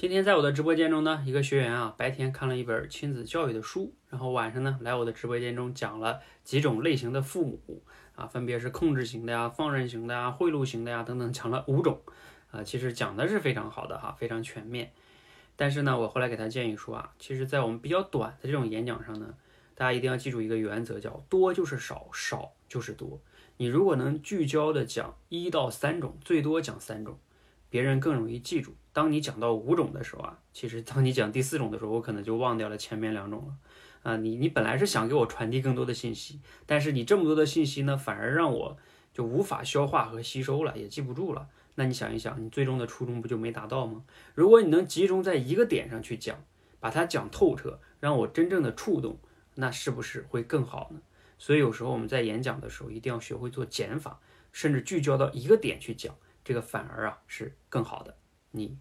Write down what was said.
今天在我的直播间中呢，一个学员啊，白天看了一本亲子教育的书，然后晚上呢来我的直播间中讲了几种类型的父母啊，分别是控制型的呀、放任型的呀、贿赂型的呀等等，讲了五种啊，其实讲的是非常好的哈，非常全面。但是呢，我后来给他建议说啊，其实在我们比较短的这种演讲上呢，大家一定要记住一个原则，叫多就是少，少就是多。你如果能聚焦的讲一到三种，最多讲三种。别人更容易记住。当你讲到五种的时候啊，其实当你讲第四种的时候，我可能就忘掉了前面两种了。啊，你你本来是想给我传递更多的信息，但是你这么多的信息呢，反而让我就无法消化和吸收了，也记不住了。那你想一想，你最终的初衷不就没达到吗？如果你能集中在一个点上去讲，把它讲透彻，让我真正的触动，那是不是会更好呢？所以有时候我们在演讲的时候，一定要学会做减法，甚至聚焦到一个点去讲。这个反而啊是更好的，你觉得？